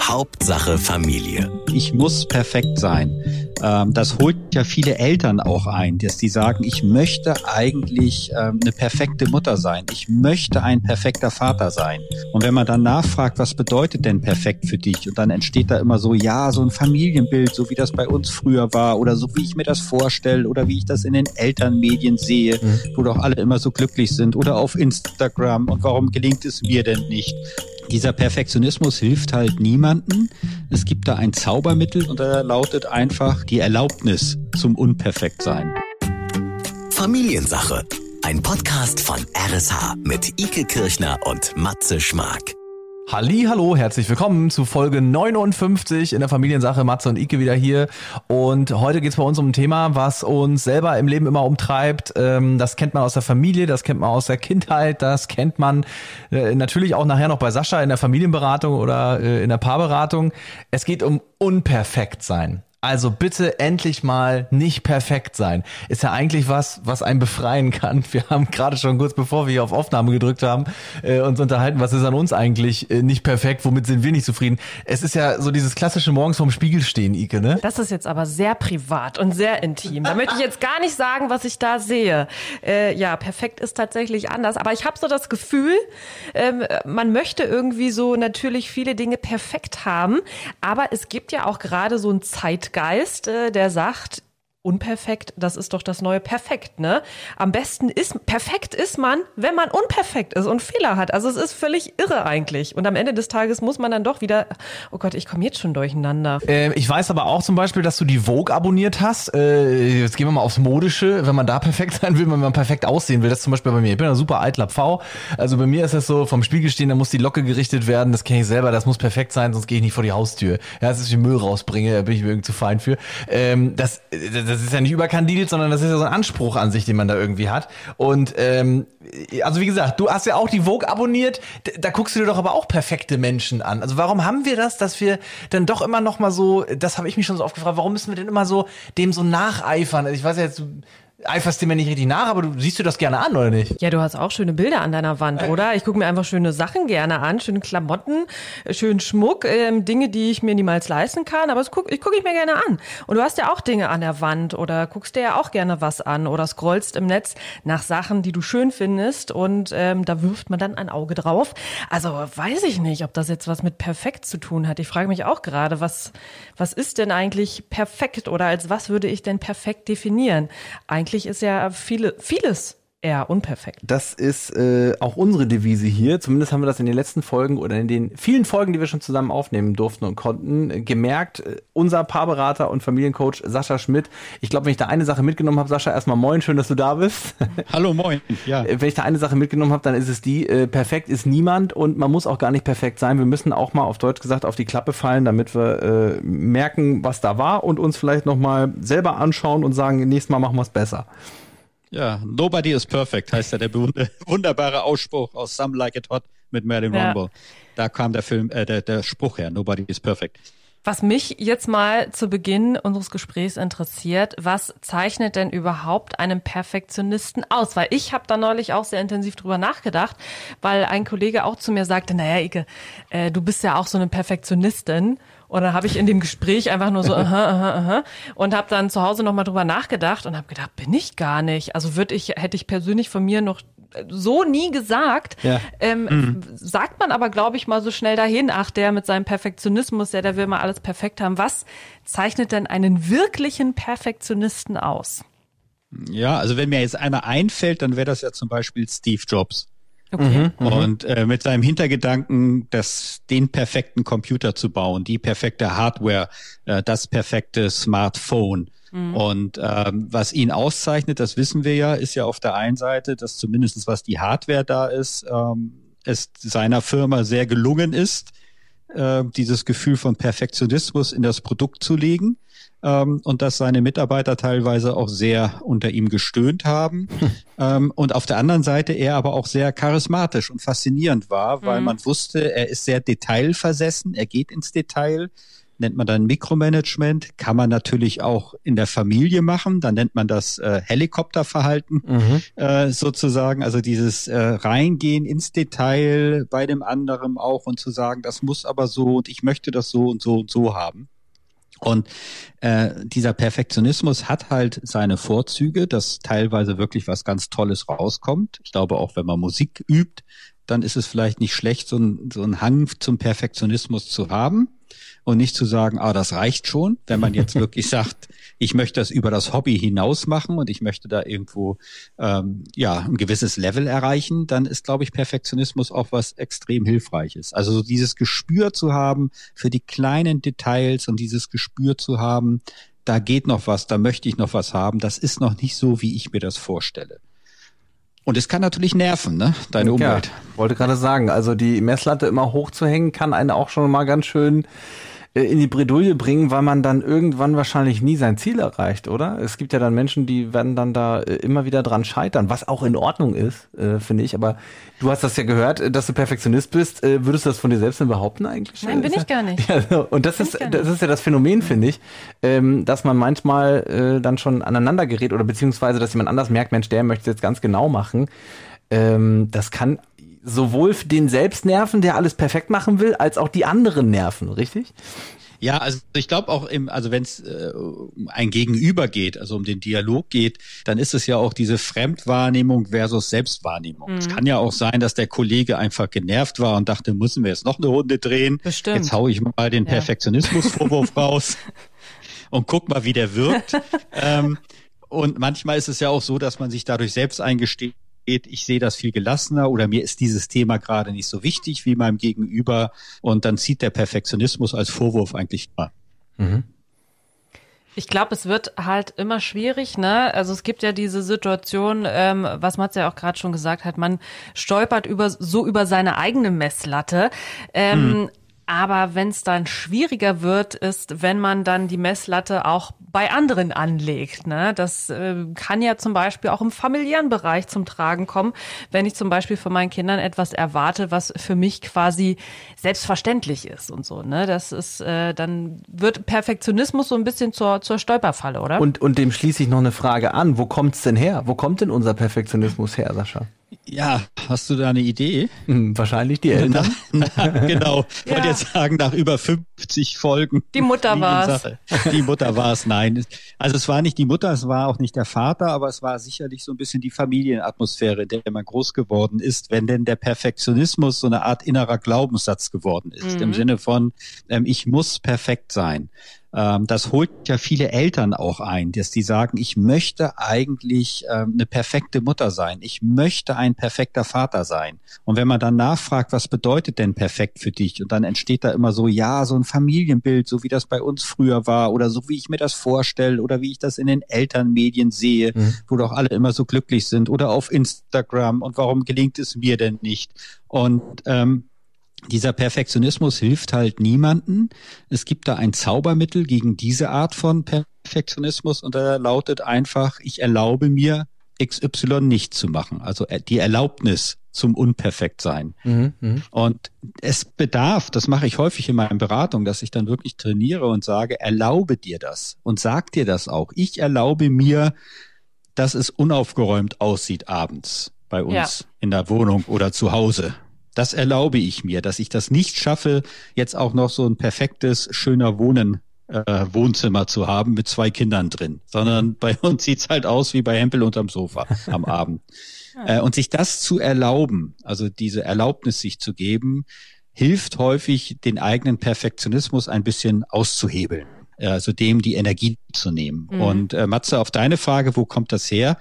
Hauptsache Familie. Ich muss perfekt sein. Ähm, das holt ja viele Eltern auch ein, dass die sagen, ich möchte eigentlich ähm, eine perfekte Mutter sein. Ich möchte ein perfekter Vater sein. Und wenn man dann nachfragt, was bedeutet denn perfekt für dich? Und dann entsteht da immer so, ja, so ein Familienbild, so wie das bei uns früher war oder so wie ich mir das vorstelle oder wie ich das in den Elternmedien sehe, mhm. wo doch alle immer so glücklich sind oder auf Instagram. Und warum gelingt es mir denn nicht? Dieser Perfektionismus hilft halt niemanden. Es gibt da ein Zaubermittel und da lautet einfach die Erlaubnis zum Unperfektsein. Familiensache. Ein Podcast von RSH mit Ike Kirchner und Matze Schmark. Halli, hallo, herzlich willkommen zu Folge 59 in der Familiensache. Matze und Ike wieder hier. Und heute geht es bei uns um ein Thema, was uns selber im Leben immer umtreibt. Ähm, das kennt man aus der Familie, das kennt man aus der Kindheit, das kennt man äh, natürlich auch nachher noch bei Sascha in der Familienberatung oder äh, in der Paarberatung. Es geht um Unperfekt sein. Also bitte endlich mal nicht perfekt sein. Ist ja eigentlich was, was einen befreien kann. Wir haben gerade schon kurz bevor wir hier auf Aufnahme gedrückt haben, äh, uns unterhalten, was ist an uns eigentlich äh, nicht perfekt, womit sind wir nicht zufrieden. Es ist ja so dieses klassische morgens vorm Spiegel stehen, Ike, ne? Das ist jetzt aber sehr privat und sehr intim. Da möchte ich jetzt gar nicht sagen, was ich da sehe. Äh, ja, perfekt ist tatsächlich anders. Aber ich habe so das Gefühl, ähm, man möchte irgendwie so natürlich viele Dinge perfekt haben. Aber es gibt ja auch gerade so ein Zeit Geist, äh, der sagt, unperfekt, das ist doch das neue Perfekt, ne? Am besten ist, perfekt ist man, wenn man unperfekt ist und Fehler hat. Also es ist völlig irre eigentlich. Und am Ende des Tages muss man dann doch wieder, oh Gott, ich komme jetzt schon durcheinander. Äh, ich weiß aber auch zum Beispiel, dass du die Vogue abonniert hast. Äh, jetzt gehen wir mal aufs Modische. Wenn man da perfekt sein will, wenn man perfekt aussehen will, das ist zum Beispiel bei mir. Ich bin ein super eitler Pfau. Also bei mir ist das so, vom Spiegel stehen, da muss die Locke gerichtet werden. Das kenne ich selber, das muss perfekt sein, sonst gehe ich nicht vor die Haustür. Ja, das ist, wie Müll rausbringe, da bin ich mir irgendwie zu fein für. Ähm, das, das das ist ja nicht überkandidelt, sondern das ist ja so ein Anspruch an sich, den man da irgendwie hat. Und ähm, also wie gesagt, du hast ja auch die Vogue abonniert. Da guckst du dir doch aber auch perfekte Menschen an. Also warum haben wir das, dass wir dann doch immer noch mal so, das habe ich mich schon so oft gefragt, warum müssen wir denn immer so dem so nacheifern? Also ich weiß ja jetzt, eiferst du mir nicht richtig nach, aber du siehst du das gerne an, oder nicht? Ja, du hast auch schöne Bilder an deiner Wand, oder? Ich gucke mir einfach schöne Sachen gerne an, schöne Klamotten, schönen Schmuck, ähm, Dinge, die ich mir niemals leisten kann, aber guck, ich gucke ich mir gerne an. Und du hast ja auch Dinge an der Wand oder guckst dir ja auch gerne was an oder scrollst im Netz nach Sachen, die du schön findest und ähm, da wirft man dann ein Auge drauf. Also weiß ich nicht, ob das jetzt was mit perfekt zu tun hat. Ich frage mich auch gerade, was, was ist denn eigentlich perfekt oder als was würde ich denn perfekt definieren? Eigentlich eigentlich ist ja viele, vieles eher unperfekt. Das ist äh, auch unsere Devise hier. Zumindest haben wir das in den letzten Folgen oder in den vielen Folgen, die wir schon zusammen aufnehmen durften und konnten, äh, gemerkt. Äh, unser Paarberater und Familiencoach Sascha Schmidt. Ich glaube, wenn ich da eine Sache mitgenommen habe, Sascha, erstmal moin, schön, dass du da bist. Hallo, moin. Ja. Äh, wenn ich da eine Sache mitgenommen habe, dann ist es die, äh, perfekt ist niemand und man muss auch gar nicht perfekt sein. Wir müssen auch mal auf Deutsch gesagt auf die Klappe fallen, damit wir äh, merken, was da war und uns vielleicht nochmal selber anschauen und sagen, nächstes Mal machen wir es besser. Ja, Nobody is Perfect heißt ja der wunderbare Ausspruch aus Some Like It Hot mit Marilyn ja. Monroe. Da kam der Film, äh, der, der Spruch her, Nobody is Perfect. Was mich jetzt mal zu Beginn unseres Gesprächs interessiert, was zeichnet denn überhaupt einen Perfektionisten aus? Weil ich habe da neulich auch sehr intensiv drüber nachgedacht, weil ein Kollege auch zu mir sagte, naja, Ike, äh, du bist ja auch so eine Perfektionistin. Und dann habe ich in dem Gespräch einfach nur so, aha, aha, aha, und habe dann zu Hause nochmal drüber nachgedacht und habe gedacht, bin ich gar nicht. Also würde ich, hätte ich persönlich von mir noch so nie gesagt. Ja. Ähm, mhm. Sagt man aber, glaube ich, mal so schnell dahin, ach, der mit seinem Perfektionismus, der, der will mal alles perfekt haben. Was zeichnet denn einen wirklichen Perfektionisten aus? Ja, also wenn mir jetzt einer einfällt, dann wäre das ja zum Beispiel Steve Jobs. Okay. Mhm, und äh, mit seinem Hintergedanken, das, den perfekten Computer zu bauen, die perfekte Hardware, äh, das perfekte Smartphone. Mhm. Und ähm, was ihn auszeichnet, das wissen wir ja, ist ja auf der einen Seite, dass zumindestens was die Hardware da ist, ähm, es seiner Firma sehr gelungen ist, äh, dieses Gefühl von Perfektionismus in das Produkt zu legen ähm, und dass seine Mitarbeiter teilweise auch sehr unter ihm gestöhnt haben. ähm, und auf der anderen Seite er aber auch sehr charismatisch und faszinierend war, weil mhm. man wusste, er ist sehr detailversessen, er geht ins Detail. nennt man dann Mikromanagement, kann man natürlich auch in der Familie machen, dann nennt man das äh, Helikopterverhalten mhm. äh, sozusagen, also dieses äh, Reingehen ins Detail bei dem anderen auch und zu sagen, das muss aber so und ich möchte das so und so und so haben. Und äh, dieser Perfektionismus hat halt seine Vorzüge, dass teilweise wirklich was ganz Tolles rauskommt. Ich glaube auch, wenn man Musik übt, dann ist es vielleicht nicht schlecht, so ein, so ein Hang zum Perfektionismus zu haben und nicht zu sagen, ah, das reicht schon, wenn man jetzt wirklich sagt, ich möchte das über das Hobby hinaus machen und ich möchte da irgendwo ähm, ja ein gewisses Level erreichen, dann ist, glaube ich, Perfektionismus auch was extrem hilfreiches. Also so dieses Gespür zu haben für die kleinen Details und dieses Gespür zu haben, da geht noch was, da möchte ich noch was haben, das ist noch nicht so, wie ich mir das vorstelle. Und es kann natürlich nerven, ne? Deine Umwelt. Ja, wollte gerade sagen, also die Messlatte immer hochzuhängen, kann einen auch schon mal ganz schön in die Bredouille bringen, weil man dann irgendwann wahrscheinlich nie sein Ziel erreicht, oder? Es gibt ja dann Menschen, die werden dann da äh, immer wieder dran scheitern, was auch in Ordnung ist, äh, finde ich. Aber du hast das ja gehört, dass du Perfektionist bist. Äh, würdest du das von dir selbst denn behaupten eigentlich? Nein, bin ich gar nicht. Ja, und das ist, das ist ja das Phänomen, finde ich, ähm, dass man manchmal äh, dann schon aneinander gerät oder beziehungsweise, dass jemand anders merkt, Mensch, der möchte es jetzt ganz genau machen. Ähm, das kann sowohl den selbst nerven, der alles perfekt machen will, als auch die anderen nerven, richtig? Ja, also ich glaube auch im, also wenn es äh, um ein Gegenüber geht, also um den Dialog geht, dann ist es ja auch diese Fremdwahrnehmung versus Selbstwahrnehmung. Mhm. Es kann ja auch sein, dass der Kollege einfach genervt war und dachte, müssen wir jetzt noch eine Runde drehen? Bestimmt. Jetzt hau ich mal den ja. Perfektionismusvorwurf raus und guck mal, wie der wirkt. ähm, und manchmal ist es ja auch so, dass man sich dadurch selbst eingesteht, ich sehe das viel gelassener oder mir ist dieses Thema gerade nicht so wichtig wie meinem Gegenüber und dann zieht der Perfektionismus als Vorwurf eigentlich mal. Mhm. Ich glaube, es wird halt immer schwierig, ne? Also es gibt ja diese Situation, ähm, was Mats ja auch gerade schon gesagt hat, man stolpert über so über seine eigene Messlatte. Ähm, hm. Aber wenn es dann schwieriger wird, ist, wenn man dann die Messlatte auch bei anderen anlegt. Ne? Das äh, kann ja zum Beispiel auch im familiären Bereich zum Tragen kommen, wenn ich zum Beispiel von meinen Kindern etwas erwarte, was für mich quasi selbstverständlich ist und so. Ne? Das ist, äh, dann wird Perfektionismus so ein bisschen zur, zur Stolperfalle, oder? Und, und dem schließe ich noch eine Frage an. Wo kommt's denn her? Wo kommt denn unser Perfektionismus her, Sascha? Ja, hast du da eine Idee? Hm, wahrscheinlich die Eltern. Na, na, genau. Ich ja. wollte jetzt sagen, nach über 50 Folgen. Die Mutter war es. Die Mutter war es, nein. Also es war nicht die Mutter, es war auch nicht der Vater, aber es war sicherlich so ein bisschen die Familienatmosphäre, in der man groß geworden ist, wenn denn der Perfektionismus so eine Art innerer Glaubenssatz geworden ist. Mhm. Im Sinne von, ähm, ich muss perfekt sein. Ähm, das holt ja viele Eltern auch ein, dass die sagen, ich möchte eigentlich ähm, eine perfekte Mutter sein. Ich möchte ein perfekter Vater sein. Und wenn man dann nachfragt, was bedeutet denn perfekt für dich? Und dann entsteht da immer so, ja, so ein Familienbild, so wie das bei uns früher war oder so wie ich mir das vorstelle oder wie ich das in den Elternmedien sehe, mhm. wo doch alle immer so glücklich sind oder auf Instagram und warum gelingt es mir denn nicht? Und ähm, dieser Perfektionismus hilft halt niemanden. Es gibt da ein Zaubermittel gegen diese Art von Perfektionismus und er lautet einfach, ich erlaube mir XY nicht zu machen. Also äh, die Erlaubnis zum Unperfektsein. Mhm, mh. Und es bedarf, das mache ich häufig in meinen Beratungen, dass ich dann wirklich trainiere und sage, erlaube dir das und sag dir das auch. Ich erlaube mir, dass es unaufgeräumt aussieht abends bei uns ja. in der Wohnung oder zu Hause das erlaube ich mir, dass ich das nicht schaffe, jetzt auch noch so ein perfektes, schöner Wohnen äh, Wohnzimmer zu haben mit zwei Kindern drin, sondern bei uns sieht's halt aus wie bei Hempel unterm Sofa am Abend. Äh, und sich das zu erlauben, also diese Erlaubnis sich zu geben, hilft häufig, den eigenen Perfektionismus ein bisschen auszuhebeln also dem die Energie zu nehmen. Mhm. Und äh, Matze, auf deine Frage, wo kommt das her?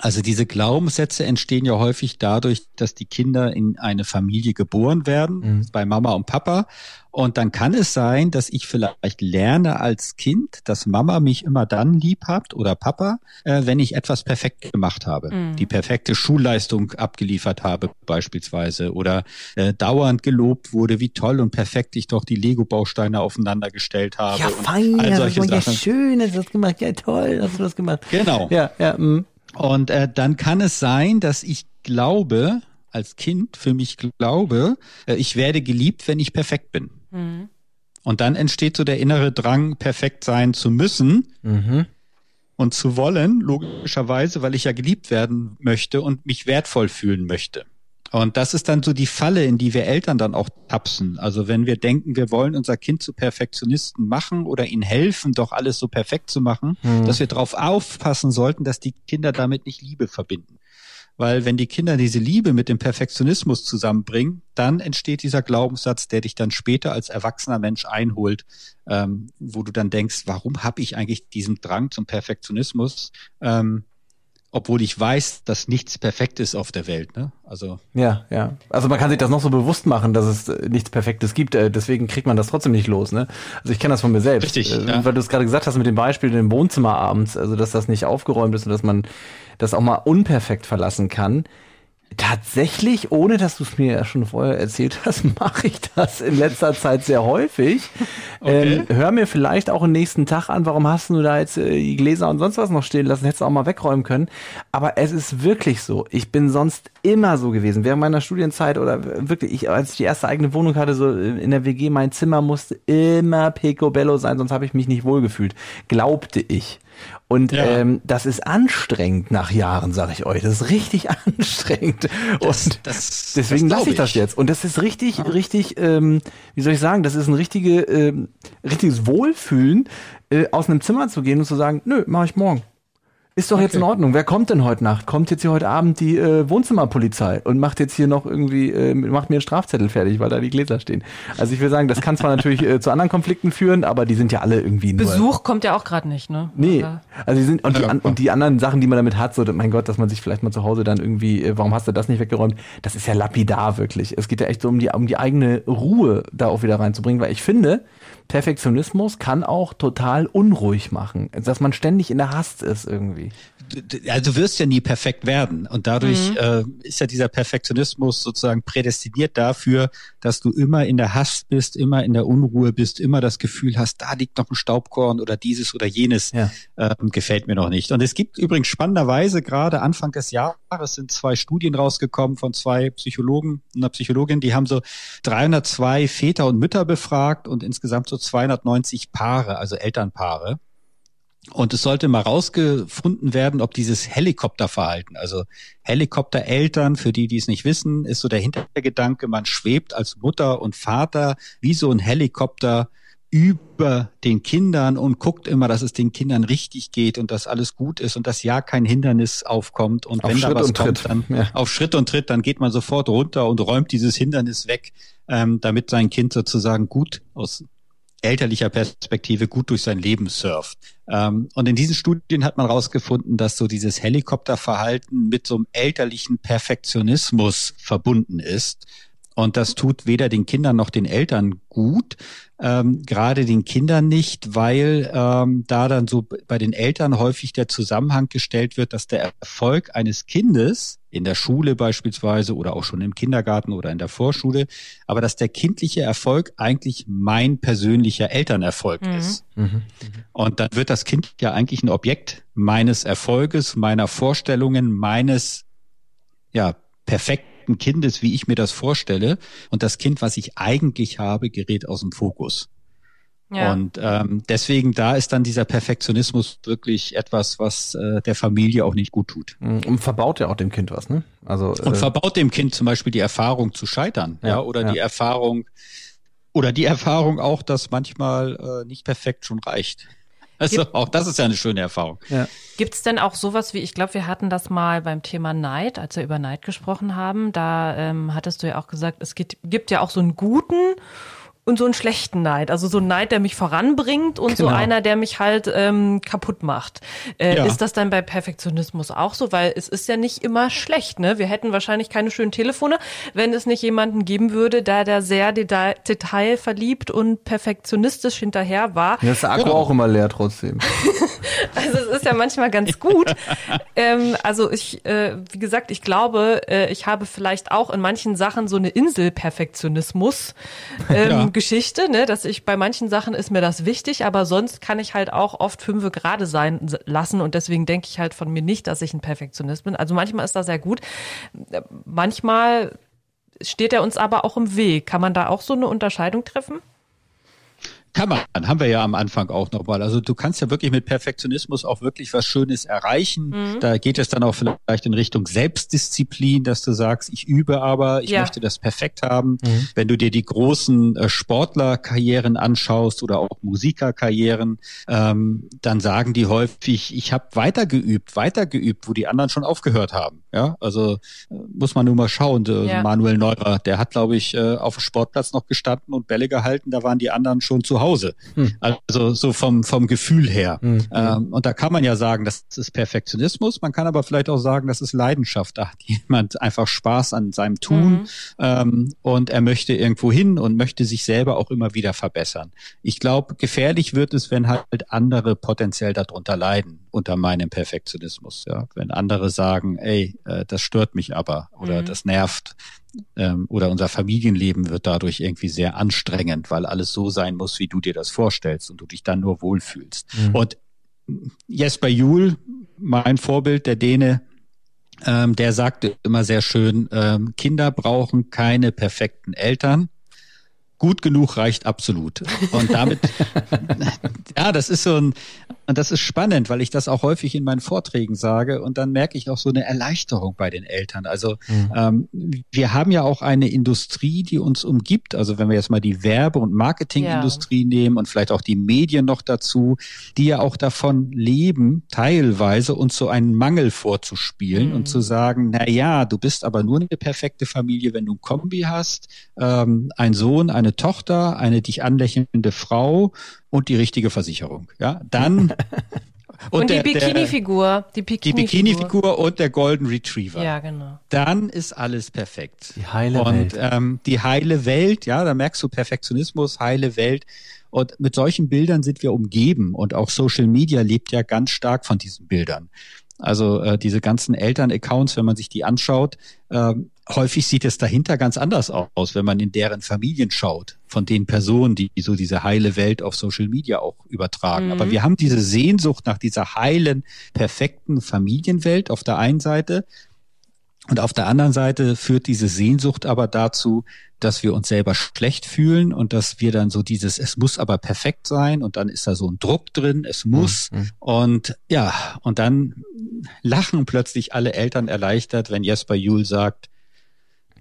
Also diese Glaubenssätze entstehen ja häufig dadurch, dass die Kinder in eine Familie geboren werden, mhm. bei Mama und Papa. Und dann kann es sein, dass ich vielleicht lerne als Kind, dass Mama mich immer dann lieb hat oder Papa, äh, wenn ich etwas perfekt gemacht habe. Mhm. Die perfekte Schulleistung abgeliefert habe beispielsweise oder äh, dauernd gelobt wurde, wie toll und perfekt ich doch die Lego-Bausteine aufeinander gestellt habe. Ja, fein, all solche ja, Sachen. schön, hast du das gemacht. Ja, toll, hast du das gemacht. Genau. Ja, ja, mh. Und äh, dann kann es sein, dass ich glaube, als Kind für mich glaube, äh, ich werde geliebt, wenn ich perfekt bin. Mhm. Und dann entsteht so der innere Drang, perfekt sein zu müssen mhm. und zu wollen, logischerweise, weil ich ja geliebt werden möchte und mich wertvoll fühlen möchte. Und das ist dann so die Falle, in die wir Eltern dann auch tapsen. Also wenn wir denken, wir wollen unser Kind zu Perfektionisten machen oder ihnen helfen, doch alles so perfekt zu machen, mhm. dass wir darauf aufpassen sollten, dass die Kinder damit nicht Liebe verbinden. Weil wenn die Kinder diese Liebe mit dem Perfektionismus zusammenbringen, dann entsteht dieser Glaubenssatz, der dich dann später als erwachsener Mensch einholt, ähm, wo du dann denkst, warum habe ich eigentlich diesen Drang zum Perfektionismus? Ähm, obwohl ich weiß, dass nichts perfekt ist auf der Welt. Ne? Also ja, ja. Also man kann sich das noch so bewusst machen, dass es äh, nichts Perfektes gibt. Äh, deswegen kriegt man das trotzdem nicht los. Ne? Also ich kenne das von mir selbst. Richtig. Äh, ja. Weil du es gerade gesagt hast mit dem Beispiel im Wohnzimmer abends, also dass das nicht aufgeräumt ist und dass man das auch mal unperfekt verlassen kann. Tatsächlich, ohne dass du es mir ja schon vorher erzählt hast, mache ich das in letzter Zeit sehr häufig. Okay. Ähm, hör mir vielleicht auch am nächsten Tag an, warum hast du da jetzt äh, die Gläser und sonst was noch stehen lassen, hättest du auch mal wegräumen können. Aber es ist wirklich so. Ich bin sonst immer so gewesen. Während meiner Studienzeit oder wirklich, ich, als ich die erste eigene Wohnung hatte, so in der WG, mein Zimmer musste immer picobello sein, sonst habe ich mich nicht wohlgefühlt. Glaubte ich. Und ja. ähm, das ist anstrengend nach Jahren, sage ich euch. Das ist richtig anstrengend. Das, und das, deswegen lasse ich das jetzt. Und das ist richtig, ja. richtig, ähm, wie soll ich sagen, das ist ein richtige, ähm, richtiges Wohlfühlen, äh, aus einem Zimmer zu gehen und zu sagen, nö, mache ich morgen. Ist doch okay. jetzt in Ordnung. Wer kommt denn heute Nacht? Kommt jetzt hier heute Abend die äh, Wohnzimmerpolizei und macht jetzt hier noch irgendwie, äh, macht mir einen Strafzettel fertig, weil da die Gläser stehen. Also ich will sagen, das kann zwar natürlich äh, zu anderen Konflikten führen, aber die sind ja alle irgendwie nur. Besuch kommt ja auch gerade nicht, ne? Nee. Also die sind und die, an, und die anderen Sachen, die man damit hat, so mein Gott, dass man sich vielleicht mal zu Hause dann irgendwie, äh, warum hast du das nicht weggeräumt? Das ist ja lapidar wirklich. Es geht ja echt so um die um die eigene Ruhe da auch wieder reinzubringen, weil ich finde, Perfektionismus kann auch total unruhig machen, dass man ständig in der Hast ist irgendwie also du wirst ja nie perfekt werden. Und dadurch mhm. äh, ist ja dieser Perfektionismus sozusagen prädestiniert dafür, dass du immer in der Hass bist, immer in der Unruhe bist, immer das Gefühl hast, da liegt noch ein Staubkorn oder dieses oder jenes ja. ähm, gefällt mir noch nicht. Und es gibt übrigens spannenderweise gerade Anfang des Jahres sind zwei Studien rausgekommen von zwei Psychologen und einer Psychologin, die haben so 302 Väter und Mütter befragt und insgesamt so 290 Paare, also Elternpaare. Und es sollte mal rausgefunden werden, ob dieses Helikopterverhalten, also Helikoptereltern, für die, die es nicht wissen, ist so der Hintergedanke, man schwebt als Mutter und Vater wie so ein Helikopter über den Kindern und guckt immer, dass es den Kindern richtig geht und dass alles gut ist und dass ja kein Hindernis aufkommt. Und auf wenn Schritt da was kommt, Tritt. dann ja. auf Schritt und Tritt, dann geht man sofort runter und räumt dieses Hindernis weg, ähm, damit sein Kind sozusagen gut aus elterlicher Perspektive gut durch sein Leben surft. Ähm, und in diesen Studien hat man herausgefunden, dass so dieses Helikopterverhalten mit so einem elterlichen Perfektionismus verbunden ist. Und das tut weder den Kindern noch den Eltern gut, ähm, gerade den Kindern nicht, weil ähm, da dann so bei den Eltern häufig der Zusammenhang gestellt wird, dass der Erfolg eines Kindes in der Schule beispielsweise oder auch schon im Kindergarten oder in der Vorschule, aber dass der kindliche Erfolg eigentlich mein persönlicher Elternerfolg mhm. ist. Mhm. Und dann wird das Kind ja eigentlich ein Objekt meines Erfolges, meiner Vorstellungen, meines ja perfekten perfekten Kindes, wie ich mir das vorstelle. Und das Kind, was ich eigentlich habe, gerät aus dem Fokus. Ja. Und ähm, deswegen, da ist dann dieser Perfektionismus wirklich etwas, was äh, der Familie auch nicht gut tut. Mhm. Und verbaut ja auch dem Kind was, ne? Also äh, und verbaut dem Kind zum Beispiel die Erfahrung zu scheitern, ja, ja oder ja. die Erfahrung oder die Erfahrung auch, dass manchmal äh, nicht perfekt schon reicht. Also Gibt, auch das ist ja eine schöne Erfahrung. Ja. Gibt es denn auch sowas wie, ich glaube, wir hatten das mal beim Thema Neid, als wir über Neid gesprochen haben, da ähm, hattest du ja auch gesagt, es gibt, gibt ja auch so einen guten und so einen schlechten Neid. Also so ein Neid, der mich voranbringt und genau. so einer, der mich halt ähm, kaputt macht. Äh, ja. Ist das dann bei Perfektionismus auch so? Weil es ist ja nicht immer schlecht, ne? Wir hätten wahrscheinlich keine schönen Telefone, wenn es nicht jemanden geben würde, der da sehr detail, detailverliebt und perfektionistisch hinterher war. Ja, ist der Akku ja. auch immer leer trotzdem. also es ist ja manchmal ganz gut. ähm, also ich, äh, wie gesagt, ich glaube, äh, ich habe vielleicht auch in manchen Sachen so eine Insel-Perfektionismus. Ähm, ja Geschichte, ne, dass ich bei manchen Sachen ist mir das wichtig, aber sonst kann ich halt auch oft fünfe gerade sein lassen und deswegen denke ich halt von mir nicht, dass ich ein Perfektionist bin. Also manchmal ist das sehr gut. Manchmal steht er uns aber auch im Weg. Kann man da auch so eine Unterscheidung treffen? Kann man, haben wir ja am Anfang auch nochmal. Also du kannst ja wirklich mit Perfektionismus auch wirklich was Schönes erreichen. Mhm. Da geht es dann auch vielleicht in Richtung Selbstdisziplin, dass du sagst, ich übe aber, ich ja. möchte das perfekt haben. Mhm. Wenn du dir die großen äh, Sportlerkarrieren anschaust oder auch Musikerkarrieren, ähm, dann sagen die häufig, ich habe weitergeübt, weitergeübt, wo die anderen schon aufgehört haben. Ja, also äh, muss man nur mal schauen. Ja. Manuel Neuer, der hat, glaube ich, äh, auf dem Sportplatz noch gestanden und Bälle gehalten. Da waren die anderen schon zu Hause. Hm. Also so vom, vom Gefühl her. Hm. Ähm, und da kann man ja sagen, das ist Perfektionismus. Man kann aber vielleicht auch sagen, das ist Leidenschaft. Da hat jemand einfach Spaß an seinem Tun mhm. ähm, und er möchte irgendwo hin und möchte sich selber auch immer wieder verbessern. Ich glaube, gefährlich wird es, wenn halt andere potenziell darunter leiden, unter meinem Perfektionismus. Ja, wenn andere sagen, ey, äh, das stört mich aber oder mhm. das nervt ähm, oder unser Familienleben wird dadurch irgendwie sehr anstrengend, weil alles so sein muss, wie du dir das vorstellst und du dich dann nur wohlfühlst. Mhm. Und Jesper Juhl, mein Vorbild, der Däne, ähm, der sagte immer sehr schön, ähm, Kinder brauchen keine perfekten Eltern, gut genug reicht absolut. Und damit, ja, das ist so ein, und das ist spannend, weil ich das auch häufig in meinen Vorträgen sage und dann merke ich auch so eine Erleichterung bei den Eltern. Also mhm. ähm, wir haben ja auch eine Industrie, die uns umgibt. Also wenn wir jetzt mal die Werbe- und Marketingindustrie ja. nehmen und vielleicht auch die Medien noch dazu, die ja auch davon leben, teilweise uns so einen Mangel vorzuspielen mhm. und zu sagen, na ja, du bist aber nur eine perfekte Familie, wenn du ein Kombi hast, ähm, ein Sohn, eine Tochter, eine dich anlächelnde Frau und die richtige Versicherung. Ja, dann und, und die Bikini-Figur, die Bikini-Figur Bikini und der Golden Retriever. Ja, genau. Dann ist alles perfekt. Die heile und, Welt. Ähm, die heile Welt, ja, da merkst du Perfektionismus, heile Welt. Und mit solchen Bildern sind wir umgeben und auch Social Media lebt ja ganz stark von diesen Bildern. Also äh, diese ganzen Eltern-Accounts, wenn man sich die anschaut, äh, häufig sieht es dahinter ganz anders aus, wenn man in deren Familien schaut, von den Personen, die so diese heile Welt auf Social Media auch übertragen. Mhm. Aber wir haben diese Sehnsucht nach dieser heilen, perfekten Familienwelt auf der einen Seite. Und auf der anderen Seite führt diese Sehnsucht aber dazu, dass wir uns selber schlecht fühlen und dass wir dann so dieses, es muss aber perfekt sein und dann ist da so ein Druck drin, es muss. Mhm. Und ja, und dann lachen plötzlich alle Eltern erleichtert, wenn Jesper Juhl sagt,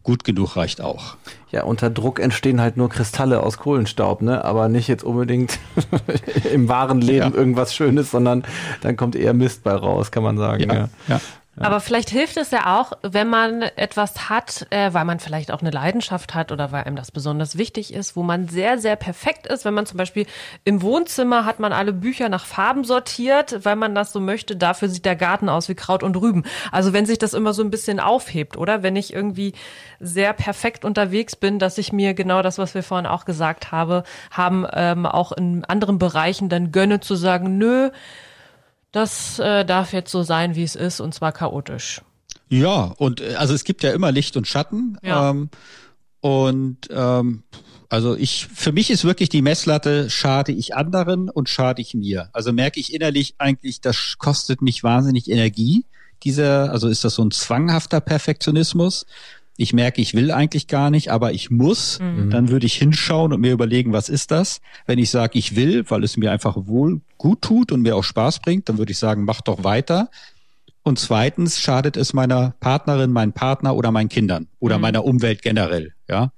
gut genug reicht auch. Ja, unter Druck entstehen halt nur Kristalle aus Kohlenstaub, ne? Aber nicht jetzt unbedingt im wahren Leben ja. irgendwas Schönes, sondern dann kommt eher Mist bei raus, kann man sagen. ja. ja. ja. Aber vielleicht hilft es ja auch, wenn man etwas hat, äh, weil man vielleicht auch eine Leidenschaft hat oder weil einem das besonders wichtig ist, wo man sehr, sehr perfekt ist. Wenn man zum Beispiel im Wohnzimmer hat man alle Bücher nach Farben sortiert, weil man das so möchte. Dafür sieht der Garten aus wie Kraut und Rüben. Also wenn sich das immer so ein bisschen aufhebt, oder? Wenn ich irgendwie sehr perfekt unterwegs bin, dass ich mir genau das, was wir vorhin auch gesagt habe, haben, ähm, auch in anderen Bereichen dann gönne zu sagen, nö, das äh, darf jetzt so sein, wie es ist, und zwar chaotisch. Ja, und äh, also es gibt ja immer Licht und Schatten. Ja. Ähm, und ähm, also ich, für mich ist wirklich die Messlatte, schade ich anderen und schade ich mir. Also merke ich innerlich eigentlich, das kostet mich wahnsinnig Energie. Dieser, also ist das so ein zwanghafter Perfektionismus ich merke, ich will eigentlich gar nicht, aber ich muss, mhm. dann würde ich hinschauen und mir überlegen, was ist das? Wenn ich sage, ich will, weil es mir einfach wohl gut tut und mir auch Spaß bringt, dann würde ich sagen, mach doch weiter. Und zweitens schadet es meiner Partnerin, meinem Partner oder meinen Kindern oder mhm. meiner Umwelt generell, ja.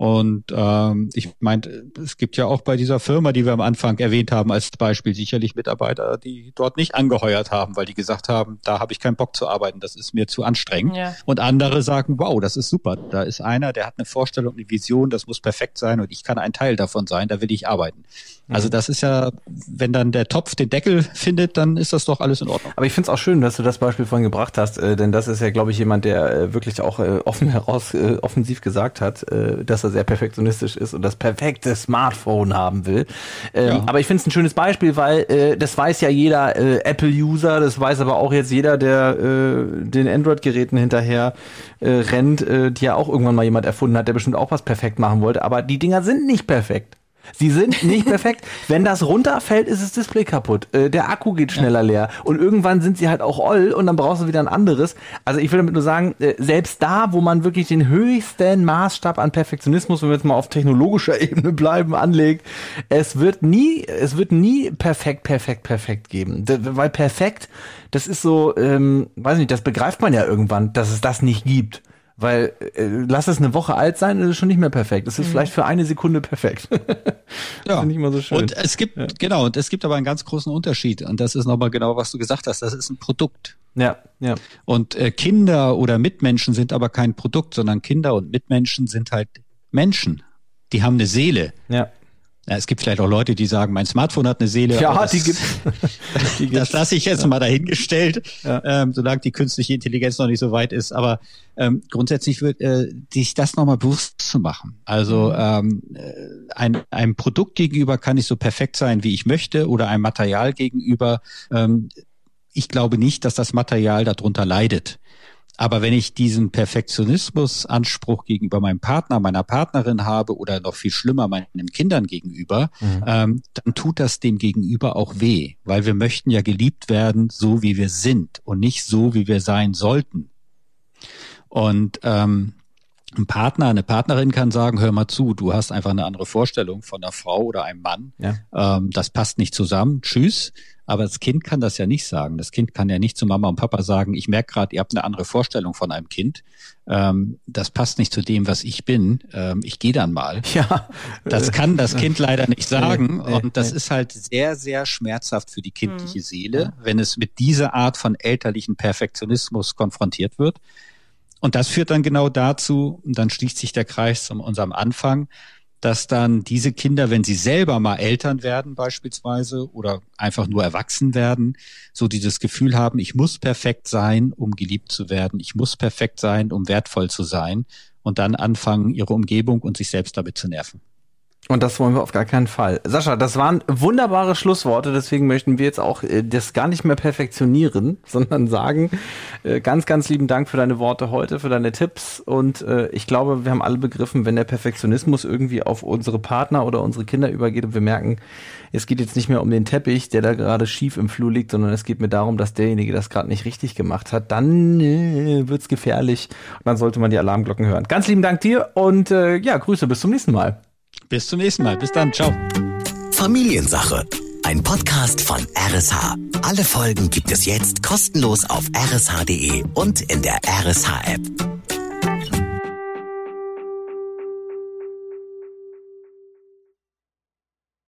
Und ähm, ich meinte, es gibt ja auch bei dieser Firma, die wir am Anfang erwähnt haben, als Beispiel sicherlich Mitarbeiter, die dort nicht angeheuert haben, weil die gesagt haben, da habe ich keinen Bock zu arbeiten, das ist mir zu anstrengend. Ja. Und andere sagen, wow, das ist super. Da ist einer, der hat eine Vorstellung, eine Vision, das muss perfekt sein und ich kann ein Teil davon sein, da will ich arbeiten. Also mhm. das ist ja, wenn dann der Topf den Deckel findet, dann ist das doch alles in Ordnung. Aber ich finde es auch schön, dass du das Beispiel vorhin gebracht hast, äh, denn das ist ja, glaube ich, jemand, der äh, wirklich auch äh, offen heraus, offensiv gesagt hat, dass er sehr perfektionistisch ist und das perfekte Smartphone haben will. Ähm, ja. Aber ich finde es ein schönes Beispiel, weil äh, das weiß ja jeder äh, Apple-User, das weiß aber auch jetzt jeder, der äh, den Android-Geräten hinterher äh, rennt, äh, die ja auch irgendwann mal jemand erfunden hat, der bestimmt auch was perfekt machen wollte. Aber die Dinger sind nicht perfekt. Sie sind nicht perfekt. Wenn das runterfällt, ist das Display kaputt. Äh, der Akku geht schneller leer. Und irgendwann sind sie halt auch oll und dann brauchst du wieder ein anderes. Also ich will damit nur sagen, äh, selbst da, wo man wirklich den höchsten Maßstab an Perfektionismus, wenn wir jetzt mal auf technologischer Ebene bleiben, anlegt, es wird nie, es wird nie perfekt, perfekt, perfekt geben. Weil perfekt, das ist so, ähm, weiß nicht, das begreift man ja irgendwann, dass es das nicht gibt. Weil äh, lass es eine Woche alt sein, ist es schon nicht mehr perfekt. Es ist mhm. vielleicht für eine Sekunde perfekt. ja. Nicht mal so schön. Und es gibt, ja. genau, und es gibt aber einen ganz großen Unterschied. Und das ist nochmal genau, was du gesagt hast. Das ist ein Produkt. Ja, ja. Und äh, Kinder oder Mitmenschen sind aber kein Produkt, sondern Kinder und Mitmenschen sind halt Menschen. Die haben eine Seele. Ja. Ja, es gibt vielleicht auch Leute, die sagen, mein Smartphone hat eine Seele. Ja, das, die gibt Das lasse ich jetzt ja. mal dahingestellt, ja. ähm, solange die künstliche Intelligenz noch nicht so weit ist. Aber ähm, grundsätzlich wird äh, sich das nochmal bewusst zu machen. Also mhm. ähm, äh, ein, einem Produkt gegenüber kann ich so perfekt sein, wie ich möchte, oder einem Material gegenüber. Ähm, ich glaube nicht, dass das Material darunter leidet. Aber wenn ich diesen Perfektionismusanspruch gegenüber meinem Partner, meiner Partnerin habe oder noch viel schlimmer meinen Kindern gegenüber, mhm. ähm, dann tut das dem Gegenüber auch weh, weil wir möchten ja geliebt werden, so wie wir sind und nicht so, wie wir sein sollten. Und ähm, ein Partner, eine Partnerin kann sagen, hör mal zu, du hast einfach eine andere Vorstellung von einer Frau oder einem Mann. Ja. Ähm, das passt nicht zusammen. Tschüss. Aber das Kind kann das ja nicht sagen. Das Kind kann ja nicht zu Mama und Papa sagen, ich merke gerade, ihr habt eine andere Vorstellung von einem Kind. Ähm, das passt nicht zu dem, was ich bin. Ähm, ich gehe dann mal. Ja. Das kann das Kind leider nicht sagen. Nee, nee, und das nee. ist halt sehr, sehr schmerzhaft für die kindliche mhm. Seele, wenn es mit dieser Art von elterlichen Perfektionismus konfrontiert wird. Und das führt dann genau dazu, und dann schließt sich der Kreis zu unserem Anfang, dass dann diese Kinder, wenn sie selber mal Eltern werden beispielsweise oder einfach nur erwachsen werden, so dieses Gefühl haben, ich muss perfekt sein, um geliebt zu werden, ich muss perfekt sein, um wertvoll zu sein und dann anfangen, ihre Umgebung und sich selbst damit zu nerven. Und das wollen wir auf gar keinen Fall. Sascha, das waren wunderbare Schlussworte, deswegen möchten wir jetzt auch äh, das gar nicht mehr perfektionieren, sondern sagen, äh, ganz, ganz lieben Dank für deine Worte heute, für deine Tipps. Und äh, ich glaube, wir haben alle begriffen, wenn der Perfektionismus irgendwie auf unsere Partner oder unsere Kinder übergeht und wir merken, es geht jetzt nicht mehr um den Teppich, der da gerade schief im Flur liegt, sondern es geht mir darum, dass derjenige das gerade nicht richtig gemacht hat, dann äh, wird's gefährlich und dann sollte man die Alarmglocken hören. Ganz lieben Dank dir und äh, ja, Grüße, bis zum nächsten Mal. Bis zum nächsten Mal. Bis dann. Ciao. Familiensache. Ein Podcast von RSH. Alle Folgen gibt es jetzt kostenlos auf rsh.de und in der RSH-App.